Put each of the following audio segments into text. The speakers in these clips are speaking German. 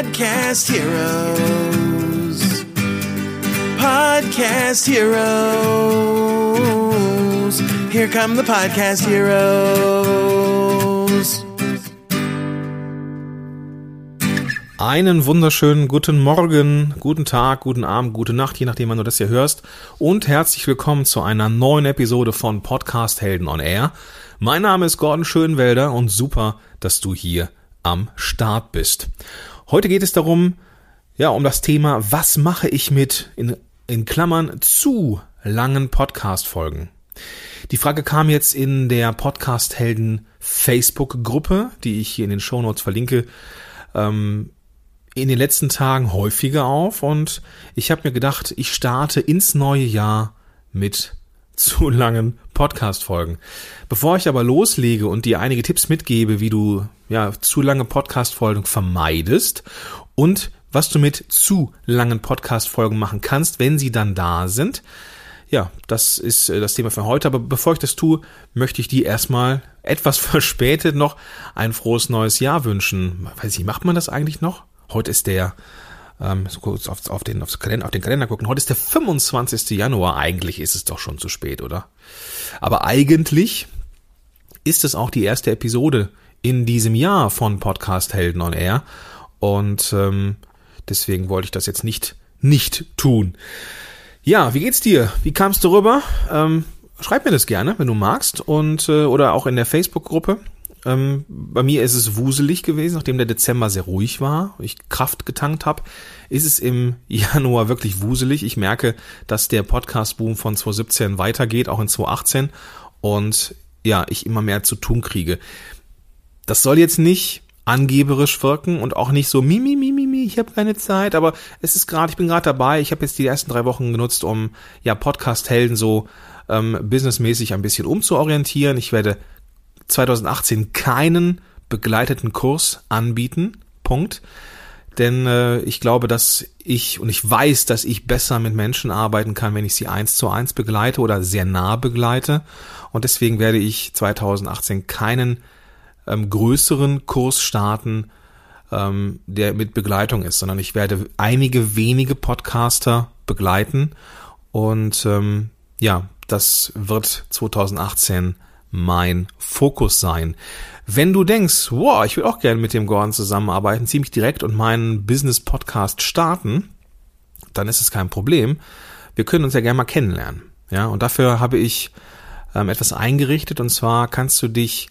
Podcast Heroes. Podcast Heroes. Here come the Podcast Heroes. Einen wunderschönen guten Morgen, guten Tag, guten Abend, gute Nacht, je nachdem, wann du das hier hörst. Und herzlich willkommen zu einer neuen Episode von Podcast Helden on Air. Mein Name ist Gordon Schönwelder und super, dass du hier am Start bist. Heute geht es darum, ja, um das Thema, was mache ich mit, in, in Klammern, zu langen Podcast-Folgen? Die Frage kam jetzt in der Podcast Helden Facebook-Gruppe, die ich hier in den Shownotes verlinke. Ähm, in den letzten Tagen häufiger auf und ich habe mir gedacht, ich starte ins neue Jahr mit zu langen Podcast-Folgen. Bevor ich aber loslege und dir einige Tipps mitgebe, wie du ja zu lange Podcast-Folgen vermeidest und was du mit zu langen Podcast-Folgen machen kannst, wenn sie dann da sind. Ja, das ist äh, das Thema für heute. Aber bevor ich das tue, möchte ich dir erstmal etwas verspätet noch ein frohes neues Jahr wünschen. Weiß ich, macht man das eigentlich noch? Heute ist der, ähm, so kurz auf, auf, den, aufs Kalender, auf den Kalender gucken, heute ist der 25. Januar. Eigentlich ist es doch schon zu spät, oder? Aber eigentlich ist es auch die erste Episode in diesem Jahr von Podcast Helden on Air. Und ähm, deswegen wollte ich das jetzt nicht, nicht tun. Ja, wie geht's dir? Wie kamst du rüber? Ähm, schreib mir das gerne, wenn du magst. Und äh, oder auch in der Facebook-Gruppe. Ähm, bei mir ist es wuselig gewesen, nachdem der Dezember sehr ruhig war, ich Kraft getankt habe, ist es im Januar wirklich wuselig. Ich merke, dass der Podcast-Boom von 2017 weitergeht, auch in 2018 und ja, ich immer mehr zu tun kriege. Das soll jetzt nicht angeberisch wirken und auch nicht so mimi mimi mi, ich habe keine Zeit, aber es ist gerade, ich bin gerade dabei. Ich habe jetzt die ersten drei Wochen genutzt, um ja Podcast Helden so ähm, businessmäßig ein bisschen umzuorientieren. Ich werde 2018 keinen begleiteten Kurs anbieten. Punkt. Denn äh, ich glaube, dass ich und ich weiß, dass ich besser mit Menschen arbeiten kann, wenn ich sie eins zu eins begleite oder sehr nah begleite. Und deswegen werde ich 2018 keinen ähm, größeren Kurs starten, ähm, der mit Begleitung ist, sondern ich werde einige wenige Podcaster begleiten. Und ähm, ja, das wird 2018 mein Fokus sein. Wenn du denkst, wow, ich will auch gerne mit dem Gordon zusammenarbeiten, ziemlich direkt und meinen Business Podcast starten, dann ist es kein Problem. Wir können uns ja gerne mal kennenlernen. Ja, und dafür habe ich ähm, etwas eingerichtet und zwar kannst du dich,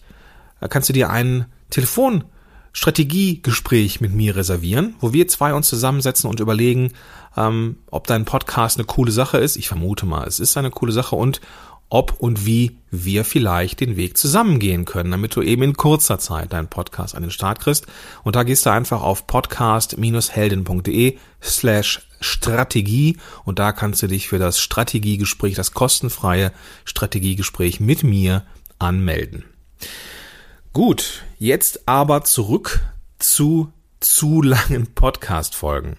äh, kannst du dir ein Telefonstrategiegespräch mit mir reservieren, wo wir zwei uns zusammensetzen und überlegen, ähm, ob dein Podcast eine coole Sache ist. Ich vermute mal, es ist eine coole Sache und ob und wie wir vielleicht den Weg zusammengehen können, damit du eben in kurzer Zeit deinen Podcast an den Start kriegst. Und da gehst du einfach auf podcast-helden.de slash Strategie und da kannst du dich für das Strategiegespräch, das kostenfreie Strategiegespräch mit mir anmelden. Gut, jetzt aber zurück zu zu langen Podcast-Folgen.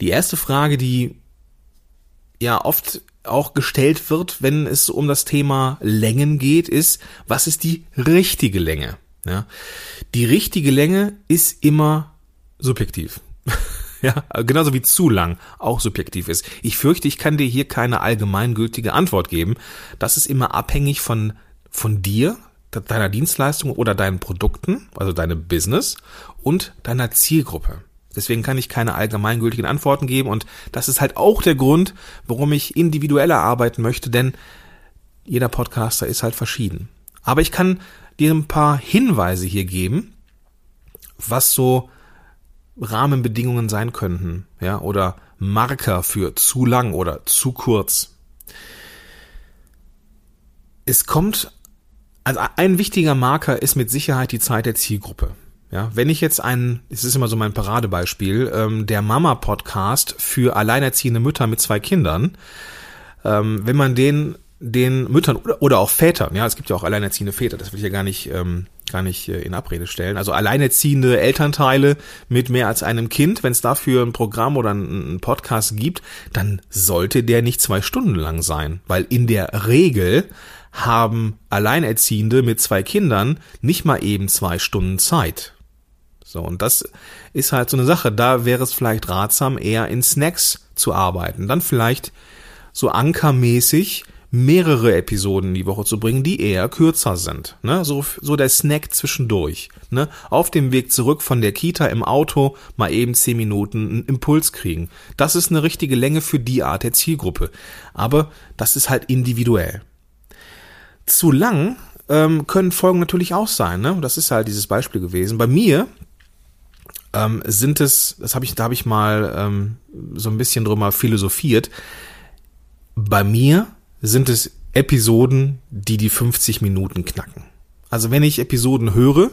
Die erste Frage, die ja oft auch gestellt wird, wenn es um das Thema Längen geht, ist, was ist die richtige Länge? Ja, die richtige Länge ist immer subjektiv. ja, genauso wie zu lang auch subjektiv ist. Ich fürchte, ich kann dir hier keine allgemeingültige Antwort geben. Das ist immer abhängig von, von dir, deiner Dienstleistung oder deinen Produkten, also deinem Business und deiner Zielgruppe. Deswegen kann ich keine allgemeingültigen Antworten geben und das ist halt auch der Grund, warum ich individueller arbeiten möchte, denn jeder Podcaster ist halt verschieden. Aber ich kann dir ein paar Hinweise hier geben, was so Rahmenbedingungen sein könnten, ja, oder Marker für zu lang oder zu kurz. Es kommt, also ein wichtiger Marker ist mit Sicherheit die Zeit der Zielgruppe. Ja, wenn ich jetzt einen, es ist immer so mein Paradebeispiel, ähm, der Mama-Podcast für alleinerziehende Mütter mit zwei Kindern, ähm, wenn man den den Müttern oder, oder auch Vätern, ja, es gibt ja auch alleinerziehende Väter, das will ich ja gar nicht, ähm, gar nicht äh, in Abrede stellen. Also alleinerziehende Elternteile mit mehr als einem Kind, wenn es dafür ein Programm oder einen Podcast gibt, dann sollte der nicht zwei Stunden lang sein, weil in der Regel haben Alleinerziehende mit zwei Kindern nicht mal eben zwei Stunden Zeit So, und das ist halt so eine Sache. Da wäre es vielleicht ratsam, eher in Snacks zu arbeiten. Dann vielleicht so ankermäßig mehrere Episoden die Woche zu bringen, die eher kürzer sind. Ne? So, so der Snack zwischendurch. Ne? Auf dem Weg zurück von der Kita im Auto mal eben zehn Minuten einen Impuls kriegen. Das ist eine richtige Länge für die Art der Zielgruppe. Aber das ist halt individuell. Zu lang ähm, können Folgen natürlich auch sein. Ne? Das ist halt dieses Beispiel gewesen. Bei mir ähm, sind es, das habe ich, da habe ich mal ähm, so ein bisschen drüber philosophiert. Bei mir sind es Episoden, die die 50 Minuten knacken. Also wenn ich Episoden höre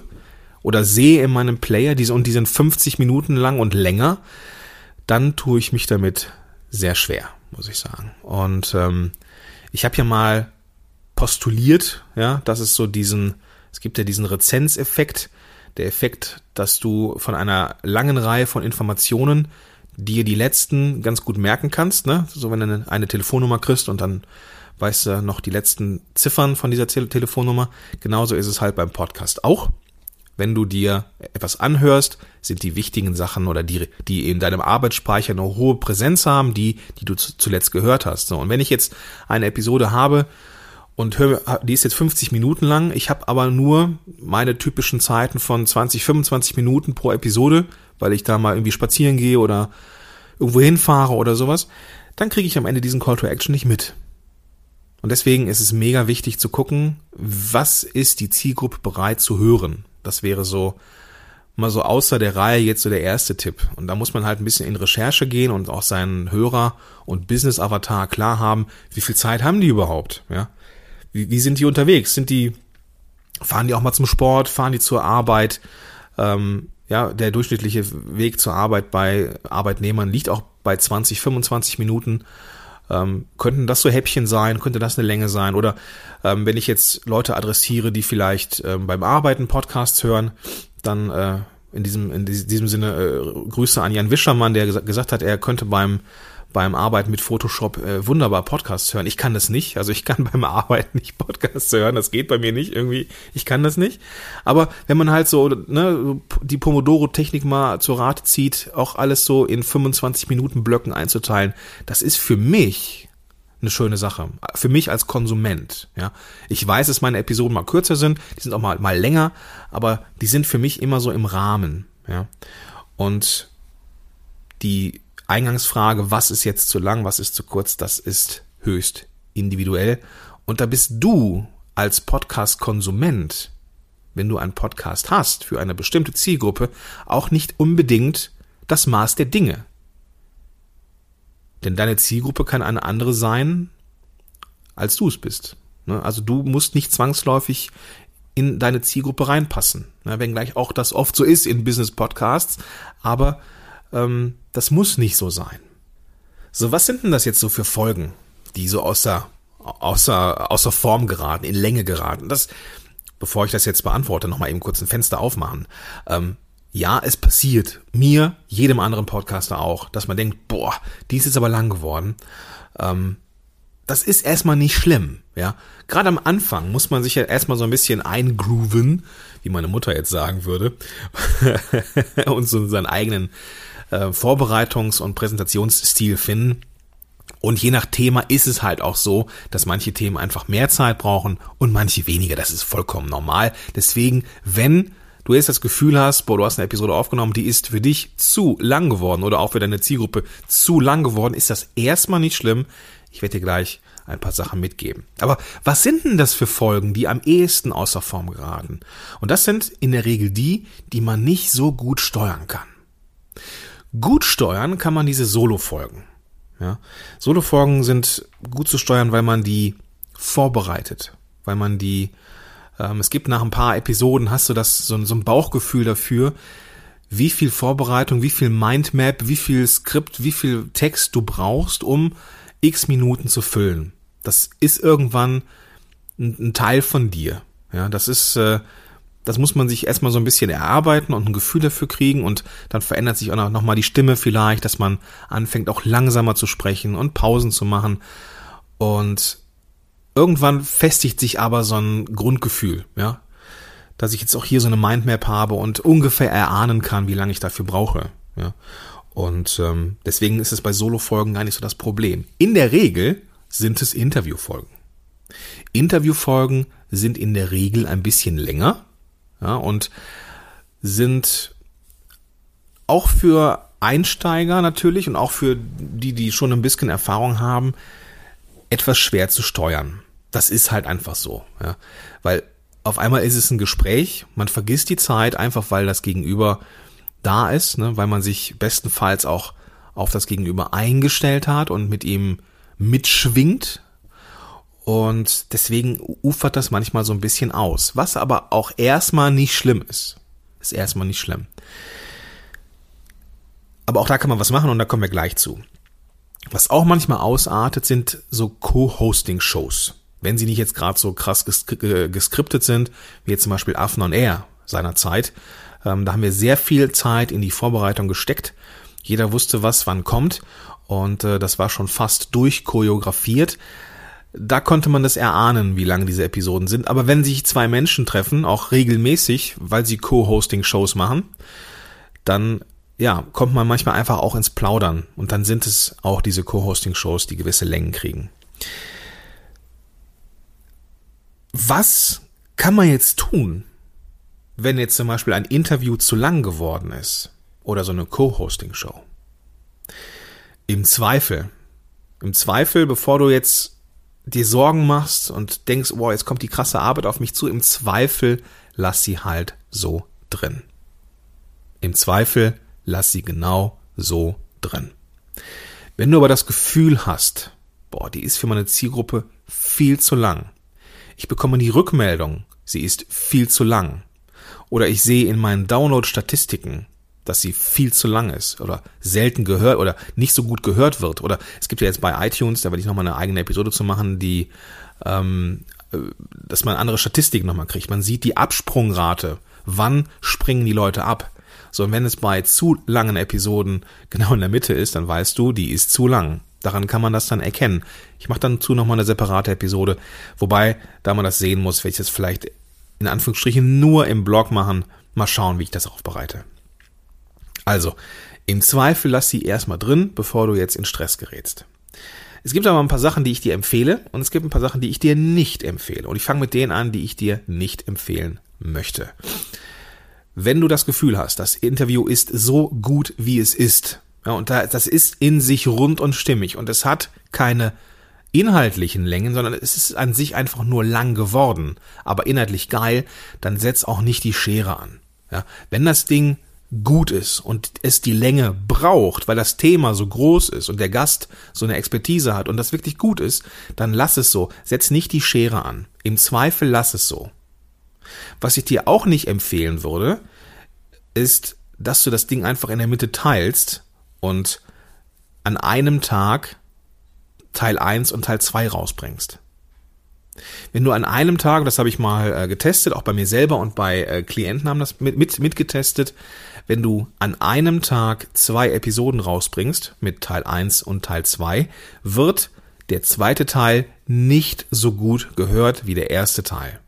oder sehe in meinem Player, diese und die sind 50 Minuten lang und länger, dann tue ich mich damit sehr schwer, muss ich sagen. Und ähm, ich habe ja mal postuliert, ja, dass es so diesen, es gibt ja diesen Rezenzeffekt, der Effekt, dass du von einer langen Reihe von Informationen dir die letzten ganz gut merken kannst, ne? So wenn du eine Telefonnummer kriegst und dann weißt du noch die letzten Ziffern von dieser Te Telefonnummer. Genauso ist es halt beim Podcast auch. Wenn du dir etwas anhörst, sind die wichtigen Sachen oder die, die in deinem Arbeitsspeicher eine hohe Präsenz haben, die, die du zuletzt gehört hast. So, und wenn ich jetzt eine Episode habe und höre, die ist jetzt 50 Minuten lang, ich habe aber nur meine typischen Zeiten von 20, 25 Minuten pro Episode, weil ich da mal irgendwie spazieren gehe oder irgendwo hinfahre oder sowas, dann kriege ich am Ende diesen Call to Action nicht mit. Und deswegen ist es mega wichtig zu gucken, was ist die Zielgruppe bereit zu hören. Das wäre so mal so außer der Reihe jetzt so der erste Tipp. Und da muss man halt ein bisschen in Recherche gehen und auch seinen Hörer und Business-Avatar klar haben, wie viel Zeit haben die überhaupt, ja? Wie, wie sind die unterwegs? Sind die, fahren die auch mal zum Sport, fahren die zur Arbeit? Ähm, ja, der durchschnittliche Weg zur Arbeit bei Arbeitnehmern liegt auch bei 20, 25 Minuten. Ähm, könnten das so Häppchen sein? Könnte das eine Länge sein? Oder ähm, wenn ich jetzt Leute adressiere, die vielleicht ähm, beim Arbeiten Podcasts hören, dann äh, in diesem in diesem Sinne äh, Grüße an Jan Wischermann, der gesagt hat, er könnte beim beim Arbeiten mit Photoshop äh, wunderbar Podcasts hören. Ich kann das nicht. Also ich kann beim Arbeiten nicht Podcasts hören. Das geht bei mir nicht irgendwie. Ich kann das nicht. Aber wenn man halt so ne, die Pomodoro-Technik mal zur Rate zieht, auch alles so in 25 Minuten Blöcken einzuteilen, das ist für mich eine schöne Sache. Für mich als Konsument, ja. Ich weiß, dass meine Episoden mal kürzer sind, die sind auch mal, mal länger, aber die sind für mich immer so im Rahmen, ja. Und die Eingangsfrage, was ist jetzt zu lang, was ist zu kurz, das ist höchst individuell. Und da bist du als Podcast-Konsument, wenn du einen Podcast hast für eine bestimmte Zielgruppe, auch nicht unbedingt das Maß der Dinge. Denn deine Zielgruppe kann eine andere sein, als du es bist. Ne? Also du musst nicht zwangsläufig in deine Zielgruppe reinpassen. Ne? Wenngleich auch das oft so ist in Business-Podcasts. Aber ähm, das muss nicht so sein. So, was sind denn das jetzt so für Folgen, die so außer, außer, außer Form geraten, in Länge geraten? Das, bevor ich das jetzt beantworte, noch mal eben kurz ein Fenster aufmachen. Ähm, ja, es passiert mir, jedem anderen Podcaster auch, dass man denkt, boah, die ist jetzt aber lang geworden. Ähm, das ist erstmal nicht schlimm, ja. Gerade am Anfang muss man sich ja erstmal so ein bisschen eingrooven, wie meine Mutter jetzt sagen würde, und so seinen eigenen äh, Vorbereitungs- und Präsentationsstil finden. Und je nach Thema ist es halt auch so, dass manche Themen einfach mehr Zeit brauchen und manche weniger. Das ist vollkommen normal. Deswegen, wenn du jetzt das Gefühl hast, boah, du hast eine Episode aufgenommen, die ist für dich zu lang geworden oder auch für deine Zielgruppe zu lang geworden, ist das erstmal nicht schlimm. Ich werde dir gleich ein paar Sachen mitgeben. Aber was sind denn das für Folgen, die am ehesten außer Form geraten? Und das sind in der Regel die, die man nicht so gut steuern kann. Gut steuern kann man diese Solo-Folgen. Ja? Solo-Folgen sind gut zu steuern, weil man die vorbereitet, weil man die, ähm, es gibt nach ein paar Episoden, hast du das, so, so ein Bauchgefühl dafür, wie viel Vorbereitung, wie viel Mindmap, wie viel Skript, wie viel Text du brauchst, um x Minuten zu füllen. Das ist irgendwann ein, ein Teil von dir. Ja, das ist, äh, das muss man sich erstmal so ein bisschen erarbeiten und ein Gefühl dafür kriegen und dann verändert sich auch noch, noch mal die Stimme vielleicht, dass man anfängt auch langsamer zu sprechen und Pausen zu machen und irgendwann festigt sich aber so ein Grundgefühl, ja. dass ich jetzt auch hier so eine Mindmap habe und ungefähr erahnen kann, wie lange ich dafür brauche. Ja. Und ähm, deswegen ist es bei Solo-Folgen gar nicht so das Problem. In der Regel sind es Interviewfolgen. Interviewfolgen sind in der Regel ein bisschen länger ja, und sind auch für Einsteiger natürlich und auch für die, die schon ein bisschen Erfahrung haben, etwas schwer zu steuern. Das ist halt einfach so, ja. Weil auf einmal ist es ein Gespräch, man vergisst die Zeit einfach, weil das Gegenüber da ist, ne, weil man sich bestenfalls auch auf das Gegenüber eingestellt hat und mit ihm mitschwingt. Und deswegen ufert das manchmal so ein bisschen aus, was aber auch erstmal nicht schlimm ist. Ist erstmal nicht schlimm. Aber auch da kann man was machen und da kommen wir gleich zu. Was auch manchmal ausartet, sind so Co-Hosting-Shows. Wenn sie nicht jetzt gerade so krass geskriptet sind, wie jetzt zum Beispiel Affen on Air seinerzeit. Ähm, da haben wir sehr viel Zeit in die Vorbereitung gesteckt. Jeder wusste, was wann kommt. Und äh, das war schon fast durchchoreografiert. Da konnte man das erahnen, wie lang diese Episoden sind. Aber wenn sich zwei Menschen treffen, auch regelmäßig, weil sie Co-Hosting-Shows machen, dann ja, kommt man manchmal einfach auch ins Plaudern. Und dann sind es auch diese Co-Hosting-Shows, die gewisse Längen kriegen. Was kann man jetzt tun, wenn jetzt zum Beispiel ein Interview zu lang geworden ist? Oder so eine Co-Hosting-Show? Im Zweifel. Im Zweifel, bevor du jetzt dir Sorgen machst und denkst, wow, jetzt kommt die krasse Arbeit auf mich zu, im Zweifel lass sie halt so drin. Im Zweifel lass sie genau so drin. Wenn du aber das Gefühl hast, boah, die ist für meine Zielgruppe viel zu lang. Ich bekomme die Rückmeldung, sie ist viel zu lang. Oder ich sehe in meinen Download-Statistiken, dass sie viel zu lang ist oder selten gehört oder nicht so gut gehört wird. Oder es gibt ja jetzt bei iTunes, da werde ich nochmal eine eigene Episode zu machen, die, ähm, äh, dass man andere Statistiken nochmal kriegt. Man sieht die Absprungrate. Wann springen die Leute ab? So, und wenn es bei zu langen Episoden genau in der Mitte ist, dann weißt du, die ist zu lang. Daran kann man das dann erkennen. Ich mache dann zu nochmal eine separate Episode, wobei, da man das sehen muss, werde ich das vielleicht in Anführungsstrichen nur im Blog machen. Mal schauen, wie ich das aufbereite. Also, im Zweifel lass sie erstmal drin, bevor du jetzt in Stress gerätst. Es gibt aber ein paar Sachen, die ich dir empfehle und es gibt ein paar Sachen, die ich dir nicht empfehle. Und ich fange mit denen an, die ich dir nicht empfehlen möchte. Wenn du das Gefühl hast, das Interview ist so gut, wie es ist, ja, und das ist in sich rund und stimmig und es hat keine inhaltlichen Längen, sondern es ist an sich einfach nur lang geworden, aber inhaltlich geil, dann setz auch nicht die Schere an. Ja, wenn das Ding gut ist und es die Länge braucht, weil das Thema so groß ist und der Gast so eine Expertise hat und das wirklich gut ist, dann lass es so. Setz nicht die Schere an. Im Zweifel lass es so. Was ich dir auch nicht empfehlen würde, ist, dass du das Ding einfach in der Mitte teilst und an einem Tag Teil 1 und Teil 2 rausbringst. Wenn du an einem Tag, das habe ich mal äh, getestet, auch bei mir selber und bei äh, Klienten haben das mit, mit, mitgetestet, wenn du an einem Tag zwei Episoden rausbringst mit Teil 1 und Teil 2, wird der zweite Teil nicht so gut gehört wie der erste Teil.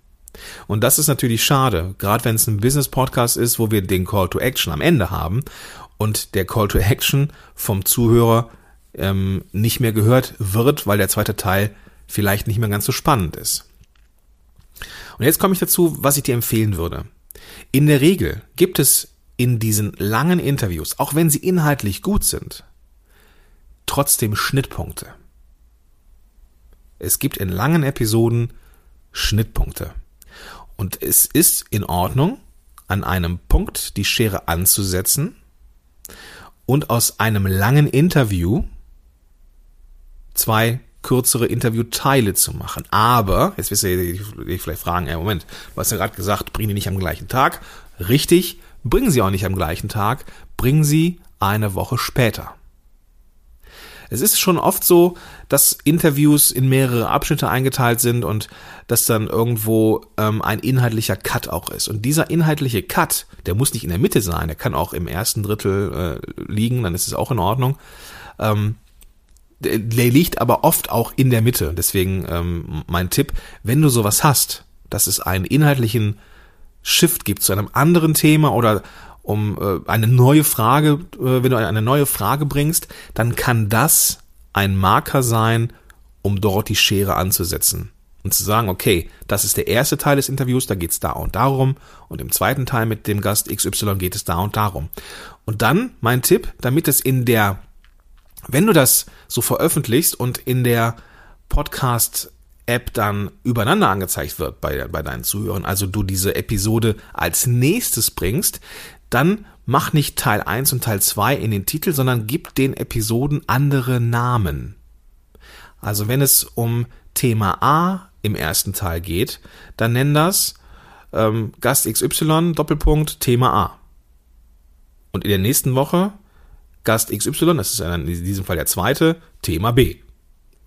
Und das ist natürlich schade, gerade wenn es ein Business-Podcast ist, wo wir den Call to Action am Ende haben und der Call to Action vom Zuhörer ähm, nicht mehr gehört wird, weil der zweite Teil vielleicht nicht mehr ganz so spannend ist. Und jetzt komme ich dazu, was ich dir empfehlen würde. In der Regel gibt es in diesen langen Interviews, auch wenn sie inhaltlich gut sind, trotzdem Schnittpunkte. Es gibt in langen Episoden Schnittpunkte. Und es ist in Ordnung, an einem Punkt die Schere anzusetzen und aus einem langen Interview zwei kürzere Interviewteile zu machen. Aber, jetzt wirst du dich vielleicht fragen, ey, Moment, du hast ja gerade gesagt, bringen die nicht am gleichen Tag. Richtig, bringen sie auch nicht am gleichen Tag, bringen sie eine Woche später. Es ist schon oft so, dass Interviews in mehrere Abschnitte eingeteilt sind und dass dann irgendwo ähm, ein inhaltlicher Cut auch ist. Und dieser inhaltliche Cut, der muss nicht in der Mitte sein, der kann auch im ersten Drittel äh, liegen, dann ist es auch in Ordnung. Ähm, der, liegt aber oft auch in der Mitte. Deswegen ähm, mein Tipp, wenn du sowas hast, dass es einen inhaltlichen Shift gibt zu einem anderen Thema oder um äh, eine neue Frage, äh, wenn du eine neue Frage bringst, dann kann das ein Marker sein, um dort die Schere anzusetzen und zu sagen, okay, das ist der erste Teil des Interviews, da geht's da und darum und im zweiten Teil mit dem Gast XY geht es da und darum. Und dann mein Tipp, damit es in der, wenn du das so veröffentlichst und in der Podcast App dann übereinander angezeigt wird bei, bei deinen Zuhörern, also du diese Episode als nächstes bringst, dann mach nicht Teil 1 und Teil 2 in den Titel, sondern gib den Episoden andere Namen. Also wenn es um Thema A im ersten Teil geht, dann nenn das ähm, Gast XY Doppelpunkt Thema A. Und in der nächsten Woche Gast XY, das ist in diesem Fall der zweite, Thema B.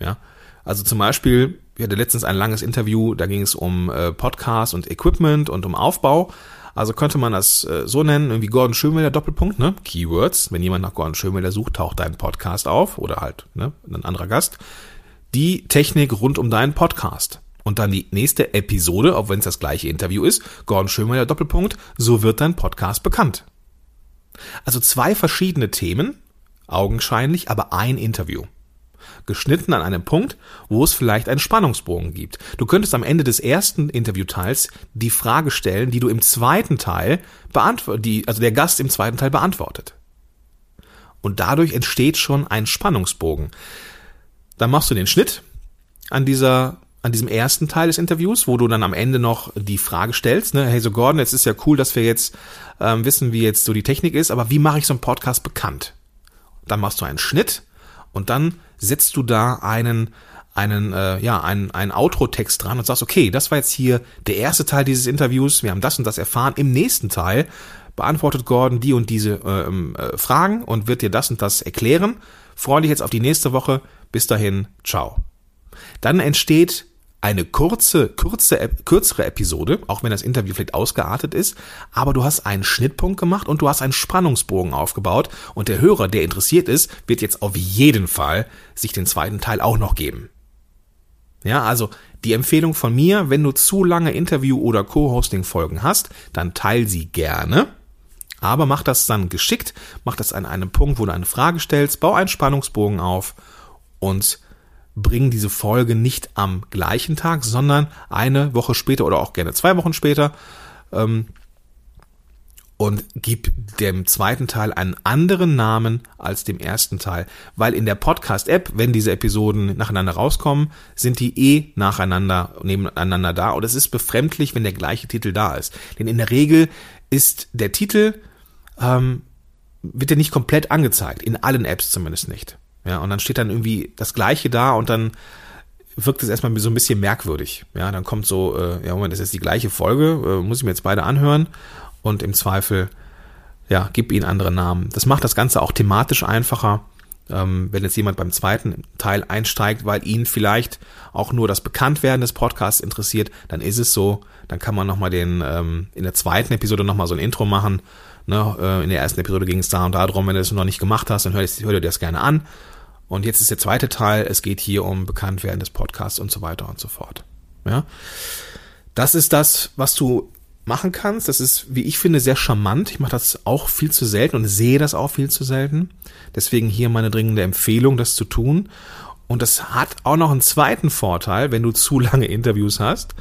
Ja, also zum Beispiel, wir hatten letztens ein langes Interview, da ging es um äh, Podcast und Equipment und um Aufbau. Also könnte man das äh, so nennen, irgendwie Gordon Schönwelder Doppelpunkt, ne? Keywords. Wenn jemand nach Gordon Schönwelder sucht, taucht dein Podcast auf oder halt ne, ein anderer Gast. Die Technik rund um deinen Podcast. Und dann die nächste Episode, auch wenn es das gleiche Interview ist, Gordon Schönwelder Doppelpunkt, so wird dein Podcast bekannt. Also zwei verschiedene Themen, augenscheinlich, aber ein Interview. Geschnitten an einem Punkt, wo es vielleicht einen Spannungsbogen gibt. Du könntest am Ende des ersten Interviewteils die Frage stellen, die du im zweiten Teil beantwortet, die, also der Gast im zweiten Teil beantwortet. Und dadurch entsteht schon ein Spannungsbogen. Dann machst du den Schnitt an dieser an diesem ersten Teil des Interviews, wo du dann am Ende noch die Frage stellst, ne, hey so Gordon, jetzt ist ja cool, dass wir jetzt ähm, wissen, wie jetzt so die Technik ist, aber wie mache ich so einen Podcast bekannt? Dann machst du einen Schnitt und dann setzt du da einen einen äh, ja einen einen Outro-Text dran und sagst, okay, das war jetzt hier der erste Teil dieses Interviews, wir haben das und das erfahren. Im nächsten Teil beantwortet Gordon die und diese ähm, äh, Fragen und wird dir das und das erklären. Freue dich jetzt auf die nächste Woche. Bis dahin, ciao. Dann entsteht eine kurze, kurze, kürzere Episode, auch wenn das Interview vielleicht ausgeartet ist, aber du hast einen Schnittpunkt gemacht und du hast einen Spannungsbogen aufgebaut und der Hörer, der interessiert ist, wird jetzt auf jeden Fall sich den zweiten Teil auch noch geben. Ja, also die Empfehlung von mir, wenn du zu lange Interview- oder Co-Hosting-Folgen hast, dann teil sie gerne. Aber mach das dann geschickt, mach das an einem Punkt, wo du eine Frage stellst, bau einen Spannungsbogen auf und bringen diese Folge nicht am gleichen Tag, sondern eine Woche später oder auch gerne zwei Wochen später ähm, und gib dem zweiten Teil einen anderen Namen als dem ersten Teil, weil in der Podcast-App, wenn diese Episoden nacheinander rauskommen, sind die eh nacheinander nebeneinander da und es ist befremdlich, wenn der gleiche Titel da ist. Denn in der Regel ist der Titel ähm, wird ja nicht komplett angezeigt, in allen Apps zumindest nicht. Ja, und dann steht dann irgendwie das Gleiche da und dann wirkt es erstmal so ein bisschen merkwürdig. Ja, dann kommt so, äh, ja, Moment, das ist die gleiche Folge, äh, muss ich mir jetzt beide anhören und im Zweifel, ja, gib ihnen andere Namen. Das macht das Ganze auch thematisch einfacher, ähm, wenn jetzt jemand beim zweiten Teil einsteigt, weil ihn vielleicht auch nur das Bekanntwerden des Podcasts interessiert, dann ist es so, dann kann man nochmal den, ähm, in der zweiten Episode nochmal so ein Intro machen. Ne, äh, in der ersten Episode ging es da und darum, wenn du das noch nicht gemacht hast, dann hör, hör dir das gerne an und jetzt ist der zweite Teil, es geht hier um Bekanntwerden des Podcasts und so weiter und so fort. Ja. Das ist das, was du machen kannst. Das ist, wie ich finde, sehr charmant. Ich mache das auch viel zu selten und sehe das auch viel zu selten. Deswegen hier meine dringende Empfehlung, das zu tun. Und das hat auch noch einen zweiten Vorteil, wenn du zu lange Interviews hast.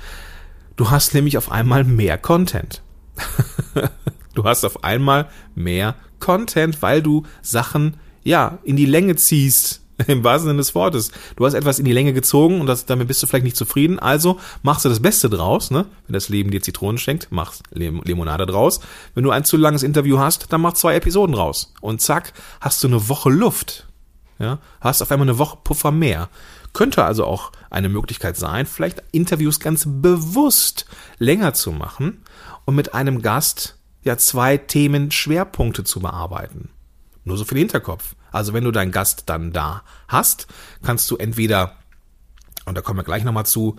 Du hast nämlich auf einmal mehr Content. du hast auf einmal mehr Content, weil du Sachen ja, in die Länge ziehst. Im wahrsten Sinne des Wortes. Du hast etwas in die Länge gezogen und das, damit bist du vielleicht nicht zufrieden. Also machst du das Beste draus, ne? Wenn das Leben dir Zitronen schenkt, machst Limonade draus. Wenn du ein zu langes Interview hast, dann mach zwei Episoden raus. Und zack, hast du eine Woche Luft. Ja? Hast auf einmal eine Woche Puffer mehr. Könnte also auch eine Möglichkeit sein, vielleicht Interviews ganz bewusst länger zu machen und mit einem Gast ja zwei Themen Schwerpunkte zu bearbeiten. Nur so den Hinterkopf. Also wenn du deinen Gast dann da hast, kannst du entweder, und da kommen wir gleich nochmal zu,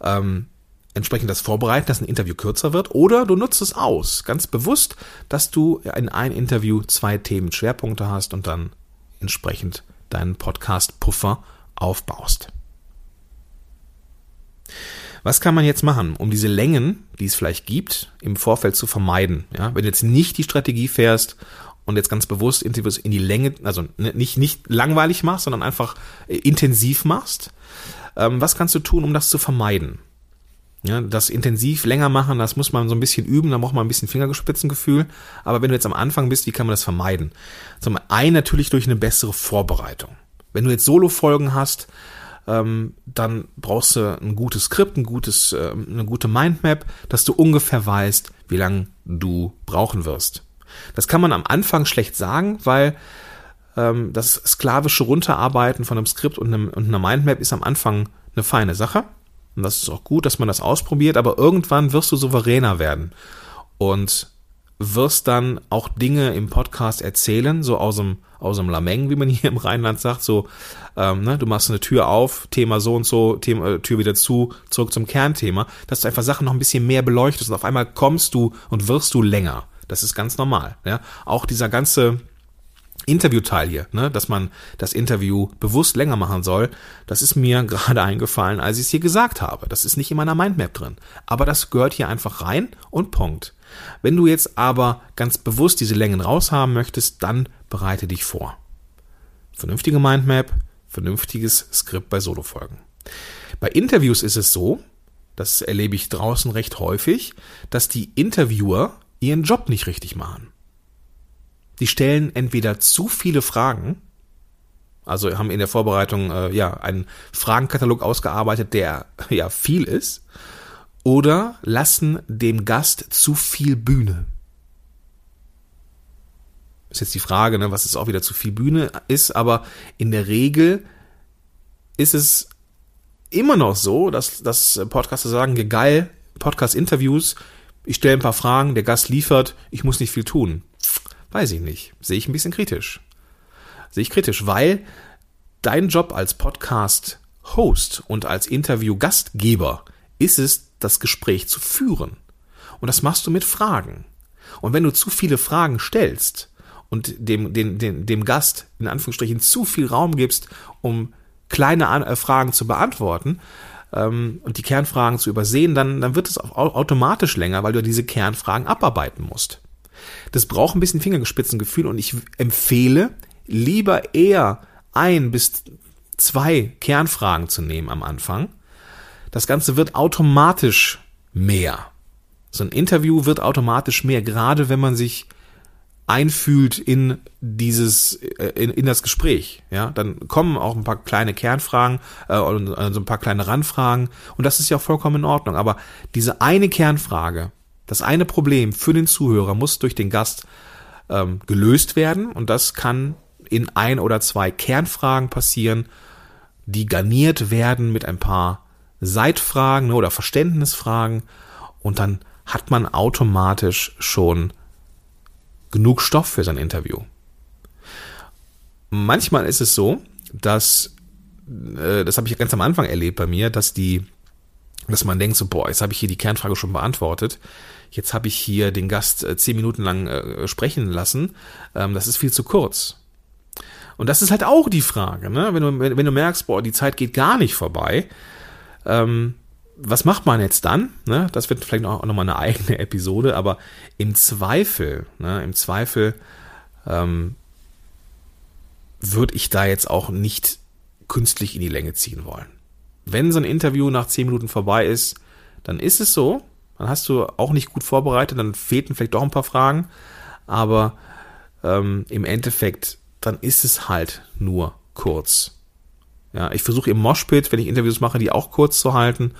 ähm, entsprechend das vorbereiten, dass ein Interview kürzer wird, oder du nutzt es aus, ganz bewusst, dass du in ein Interview zwei Themen Schwerpunkte hast und dann entsprechend deinen Podcast-Puffer aufbaust. Was kann man jetzt machen, um diese Längen, die es vielleicht gibt, im Vorfeld zu vermeiden? Ja, wenn du jetzt nicht die Strategie fährst und jetzt ganz bewusst Interviews in die Länge, also nicht, nicht langweilig machst, sondern einfach äh, intensiv machst, ähm, was kannst du tun, um das zu vermeiden? Ja, das intensiv länger machen, das muss man so ein bisschen üben, da braucht man ein bisschen Fingerspitzengefühl. Aber wenn du jetzt am Anfang bist, wie kann man das vermeiden? Zum einen natürlich durch eine bessere Vorbereitung. Wenn du jetzt Solo-Folgen hast, ähm, dann brauchst du ein gutes Skript, ein gutes, äh, eine gute Mindmap, dass du ungefähr weißt, wie lange du brauchen wirst. Das kann man am Anfang schlecht sagen, weil ähm, das sklavische Runterarbeiten von einem Skript und, einem, und einer Mindmap ist am Anfang eine feine Sache. Und das ist auch gut, dass man das ausprobiert, aber irgendwann wirst du souveräner werden und wirst dann auch Dinge im Podcast erzählen, so aus dem, aus dem Lameng, wie man hier im Rheinland sagt, so, ähm, ne, du machst eine Tür auf, Thema so und so, Thema, äh, Tür wieder zu, zurück zum Kernthema, dass du einfach Sachen noch ein bisschen mehr beleuchtest und auf einmal kommst du und wirst du länger. Das ist ganz normal, ja. Auch dieser ganze, Interviewteil hier, ne, dass man das Interview bewusst länger machen soll, das ist mir gerade eingefallen, als ich es hier gesagt habe. Das ist nicht in meiner Mindmap drin. Aber das gehört hier einfach rein und Punkt. Wenn du jetzt aber ganz bewusst diese Längen raushaben möchtest, dann bereite dich vor. Vernünftige Mindmap, vernünftiges Skript bei Solofolgen. Bei Interviews ist es so, das erlebe ich draußen recht häufig, dass die Interviewer ihren Job nicht richtig machen die stellen entweder zu viele Fragen, also haben in der Vorbereitung äh, ja einen Fragenkatalog ausgearbeitet, der ja viel ist, oder lassen dem Gast zu viel Bühne. Ist jetzt die Frage, ne, was ist auch wieder zu viel Bühne ist, aber in der Regel ist es immer noch so, dass, dass Podcaster sagen, geil, Podcast-Interviews, ich stelle ein paar Fragen, der Gast liefert, ich muss nicht viel tun. Weiß ich nicht. Sehe ich ein bisschen kritisch. Sehe ich kritisch, weil dein Job als Podcast-Host und als Interview-Gastgeber ist es, das Gespräch zu führen. Und das machst du mit Fragen. Und wenn du zu viele Fragen stellst und dem, dem, dem, dem Gast in Anführungsstrichen zu viel Raum gibst, um kleine äh, Fragen zu beantworten ähm, und die Kernfragen zu übersehen, dann, dann wird es automatisch länger, weil du diese Kernfragen abarbeiten musst. Das braucht ein bisschen Fingergespitzengefühl und ich empfehle lieber eher ein bis zwei Kernfragen zu nehmen am Anfang. Das Ganze wird automatisch mehr. So ein Interview wird automatisch mehr, gerade wenn man sich einfühlt in dieses äh, in, in das Gespräch, ja, dann kommen auch ein paar kleine Kernfragen äh, und so ein paar kleine Randfragen und das ist ja auch vollkommen in Ordnung. Aber diese eine Kernfrage, das eine Problem für den Zuhörer muss durch den Gast ähm, gelöst werden und das kann in ein oder zwei Kernfragen passieren, die garniert werden mit ein paar Seitfragen oder Verständnisfragen und dann hat man automatisch schon genug Stoff für sein Interview. Manchmal ist es so, dass, äh, das habe ich ganz am Anfang erlebt bei mir, dass die, dass man denkt so, boah, jetzt habe ich hier die Kernfrage schon beantwortet jetzt habe ich hier den Gast äh, zehn Minuten lang äh, sprechen lassen, ähm, das ist viel zu kurz. Und das ist halt auch die Frage, ne? wenn, du, wenn, wenn du merkst, boah, die Zeit geht gar nicht vorbei, ähm, was macht man jetzt dann? Ne? Das wird vielleicht auch nochmal eine eigene Episode, aber im Zweifel, ne, im Zweifel ähm, würde ich da jetzt auch nicht künstlich in die Länge ziehen wollen. Wenn so ein Interview nach zehn Minuten vorbei ist, dann ist es so, dann hast du auch nicht gut vorbereitet, dann fehlten vielleicht doch ein paar Fragen, aber ähm, im Endeffekt, dann ist es halt nur kurz. Ja, ich versuche im Moshpit, wenn ich Interviews mache, die auch kurz zu halten.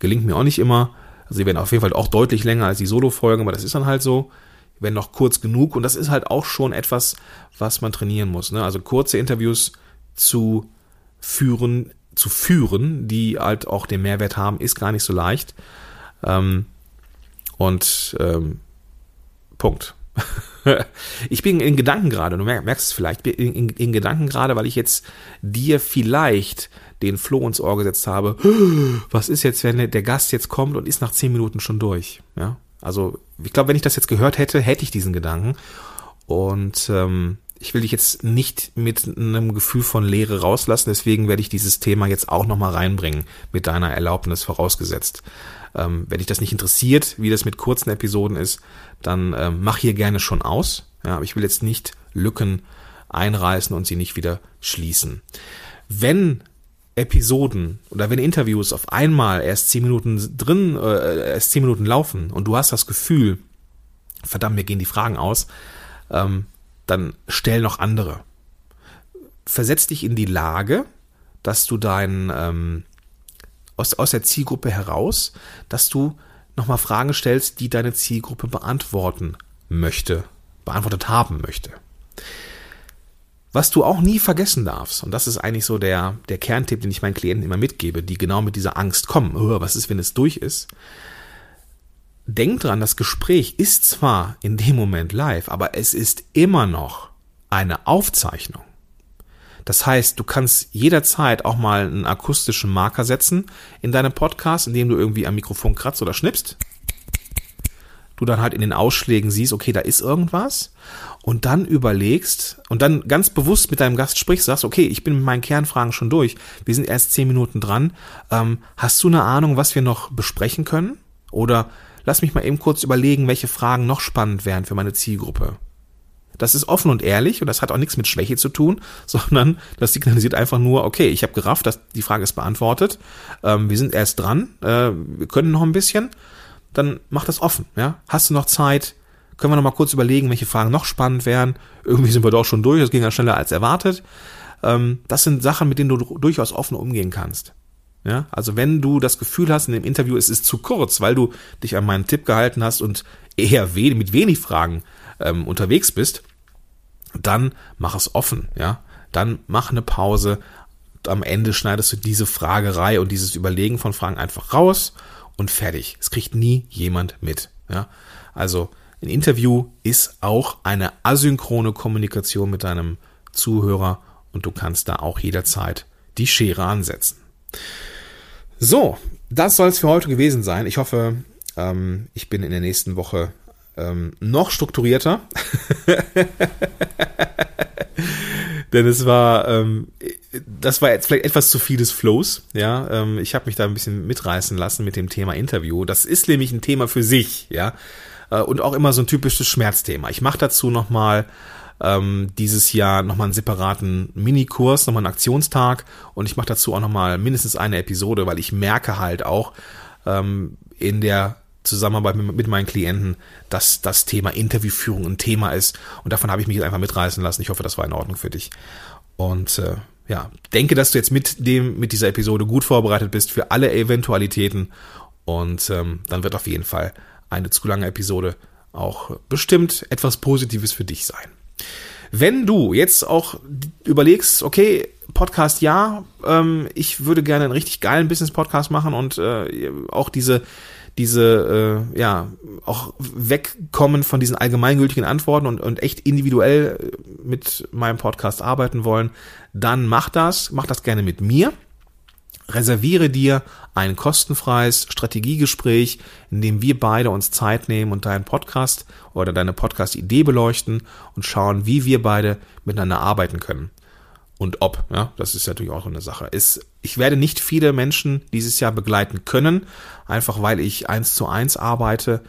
Gelingt mir auch nicht immer. Also sie werden auf jeden Fall auch deutlich länger als die Solo-Folgen, aber das ist dann halt so. Werden noch kurz genug und das ist halt auch schon etwas, was man trainieren muss. Ne? Also kurze Interviews zu führen, zu führen, die halt auch den Mehrwert haben, ist gar nicht so leicht. Ähm, und ähm, Punkt. ich bin in Gedanken gerade, du merkst es vielleicht, in, in, in Gedanken gerade, weil ich jetzt dir vielleicht den Floh ins Ohr gesetzt habe. Was ist jetzt, wenn der Gast jetzt kommt und ist nach zehn Minuten schon durch? Ja, also ich glaube, wenn ich das jetzt gehört hätte, hätte ich diesen Gedanken. Und ähm, ich will dich jetzt nicht mit einem Gefühl von Leere rauslassen, deswegen werde ich dieses Thema jetzt auch nochmal reinbringen, mit deiner Erlaubnis vorausgesetzt. Ähm, wenn dich das nicht interessiert, wie das mit kurzen Episoden ist, dann ähm, mach hier gerne schon aus. Ja, aber ich will jetzt nicht Lücken einreißen und sie nicht wieder schließen. Wenn Episoden oder wenn Interviews auf einmal erst zehn Minuten drin, äh, erst zehn Minuten laufen und du hast das Gefühl, verdammt, mir gehen die Fragen aus, ähm, dann stell noch andere. Versetz dich in die Lage, dass du dein ähm, aus, aus der Zielgruppe heraus, dass du nochmal Fragen stellst, die deine Zielgruppe beantworten möchte, beantwortet haben möchte. Was du auch nie vergessen darfst, und das ist eigentlich so der, der Kerntipp, den ich meinen Klienten immer mitgebe, die genau mit dieser Angst kommen, was ist, wenn es durch ist? Denk dran, das Gespräch ist zwar in dem Moment live, aber es ist immer noch eine Aufzeichnung. Das heißt, du kannst jederzeit auch mal einen akustischen Marker setzen in deinem Podcast, indem du irgendwie am Mikrofon kratzt oder schnippst. Du dann halt in den Ausschlägen siehst, okay, da ist irgendwas. Und dann überlegst und dann ganz bewusst mit deinem Gast sprichst, sagst, okay, ich bin mit meinen Kernfragen schon durch. Wir sind erst zehn Minuten dran. Ähm, hast du eine Ahnung, was wir noch besprechen können? Oder lass mich mal eben kurz überlegen, welche Fragen noch spannend wären für meine Zielgruppe. Das ist offen und ehrlich und das hat auch nichts mit Schwäche zu tun, sondern das signalisiert einfach nur, okay, ich habe gerafft, dass die Frage ist beantwortet, ähm, wir sind erst dran, äh, wir können noch ein bisschen, dann mach das offen. Ja? Hast du noch Zeit? Können wir noch mal kurz überlegen, welche Fragen noch spannend wären? Irgendwie sind wir doch schon durch, das ging ja schneller als erwartet. Ähm, das sind Sachen, mit denen du durchaus offen umgehen kannst. Ja, also wenn du das Gefühl hast, in dem Interview es ist zu kurz, weil du dich an meinen Tipp gehalten hast und eher we mit wenig Fragen ähm, unterwegs bist, dann mach es offen, ja. Dann mach eine Pause. Am Ende schneidest du diese Fragerei und dieses Überlegen von Fragen einfach raus und fertig. Es kriegt nie jemand mit, ja. Also ein Interview ist auch eine asynchrone Kommunikation mit deinem Zuhörer und du kannst da auch jederzeit die Schere ansetzen. So, das soll es für heute gewesen sein. Ich hoffe, ähm, ich bin in der nächsten Woche ähm, noch strukturierter. Denn es war, ähm, das war jetzt vielleicht etwas zu viel des Flows. Ja, ähm, ich habe mich da ein bisschen mitreißen lassen mit dem Thema Interview. Das ist nämlich ein Thema für sich, ja, äh, und auch immer so ein typisches Schmerzthema. Ich mache dazu noch mal ähm, dieses Jahr nochmal einen separaten Minikurs, nochmal einen Aktionstag und ich mache dazu auch nochmal mindestens eine Episode, weil ich merke halt auch ähm, in der Zusammenarbeit mit, mit meinen Klienten, dass das Thema Interviewführung ein Thema ist und davon habe ich mich jetzt einfach mitreißen lassen. Ich hoffe, das war in Ordnung für dich. Und äh, ja, denke, dass du jetzt mit dem, mit dieser Episode gut vorbereitet bist für alle Eventualitäten und ähm, dann wird auf jeden Fall eine zu lange Episode auch bestimmt etwas Positives für dich sein. Wenn du jetzt auch überlegst, okay, Podcast ja, ähm, ich würde gerne einen richtig geilen Business-Podcast machen und äh, auch diese diese, äh, ja, auch wegkommen von diesen allgemeingültigen Antworten und, und echt individuell mit meinem Podcast arbeiten wollen, dann mach das, mach das gerne mit mir. Reserviere dir ein kostenfreies Strategiegespräch, in dem wir beide uns Zeit nehmen und deinen Podcast oder deine Podcast-Idee beleuchten und schauen, wie wir beide miteinander arbeiten können und ob. Ja, das ist natürlich auch eine Sache. Ist, ich werde nicht viele Menschen dieses Jahr begleiten können, einfach weil ich eins zu eins arbeite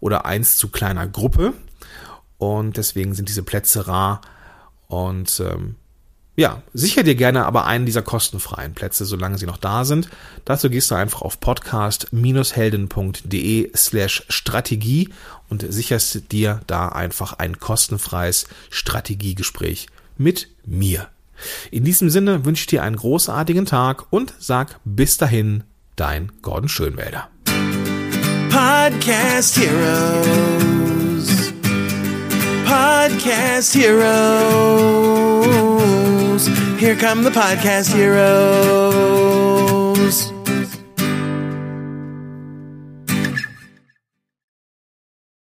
oder eins zu kleiner Gruppe. Und deswegen sind diese Plätze rar. Und ähm, ja, sicher dir gerne aber einen dieser kostenfreien Plätze, solange sie noch da sind. Dazu gehst du einfach auf podcast-helden.de slash Strategie und sicherst dir da einfach ein kostenfreies Strategiegespräch mit mir. In diesem Sinne wünsche ich dir einen großartigen Tag und sag bis dahin, dein Gordon Schönwälder. Podcast Heroes. Podcast heroes. Here come the podcast heroes.